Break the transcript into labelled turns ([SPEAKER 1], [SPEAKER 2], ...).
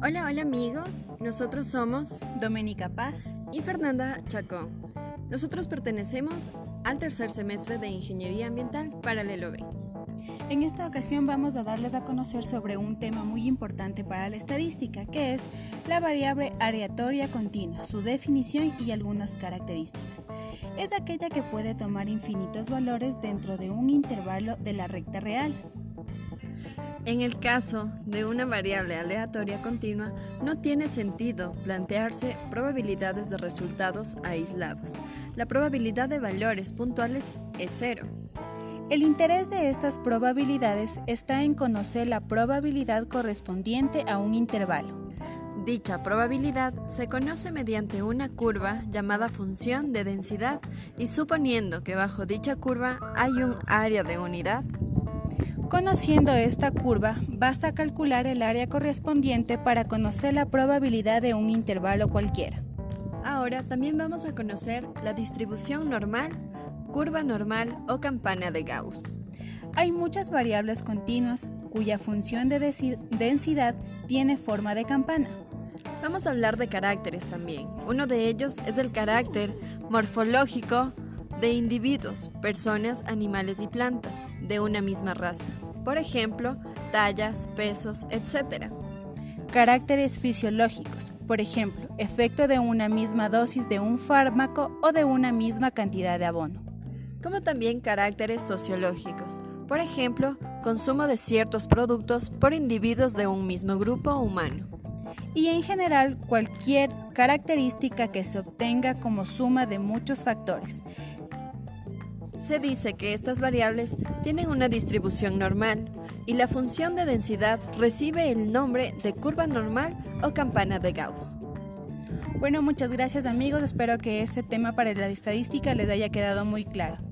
[SPEAKER 1] Hola, hola amigos, nosotros somos
[SPEAKER 2] Doménica Paz
[SPEAKER 1] y Fernanda Chacón. Nosotros pertenecemos al tercer semestre de Ingeniería Ambiental Paralelo B.
[SPEAKER 2] En esta ocasión vamos a darles a conocer sobre un tema muy importante para la estadística, que es la variable aleatoria continua, su definición y algunas características. Es aquella que puede tomar infinitos valores dentro de un intervalo de la recta real.
[SPEAKER 1] En el caso de una variable aleatoria continua, no tiene sentido plantearse probabilidades de resultados aislados. La probabilidad de valores puntuales es cero.
[SPEAKER 2] El interés de estas probabilidades está en conocer la probabilidad correspondiente a un intervalo.
[SPEAKER 1] Dicha probabilidad se conoce mediante una curva llamada función de densidad y suponiendo que bajo dicha curva hay un área de unidad
[SPEAKER 2] Conociendo esta curva, basta calcular el área correspondiente para conocer la probabilidad de un intervalo cualquiera.
[SPEAKER 1] Ahora también vamos a conocer la distribución normal, curva normal o campana de Gauss.
[SPEAKER 2] Hay muchas variables continuas cuya función de densidad tiene forma de campana.
[SPEAKER 1] Vamos a hablar de caracteres también. Uno de ellos es el carácter morfológico de individuos, personas, animales y plantas de una misma raza. Por ejemplo, tallas, pesos, etc.
[SPEAKER 2] Caracteres fisiológicos, por ejemplo, efecto de una misma dosis de un fármaco o de una misma cantidad de abono.
[SPEAKER 1] Como también caracteres sociológicos, por ejemplo, consumo de ciertos productos por individuos de un mismo grupo humano.
[SPEAKER 2] Y en general cualquier característica que se obtenga como suma de muchos factores,
[SPEAKER 1] se dice que estas variables tienen una distribución normal y la función de densidad recibe el nombre de curva normal o campana de Gauss.
[SPEAKER 2] Bueno, muchas gracias amigos, espero que este tema para la estadística les haya quedado muy claro.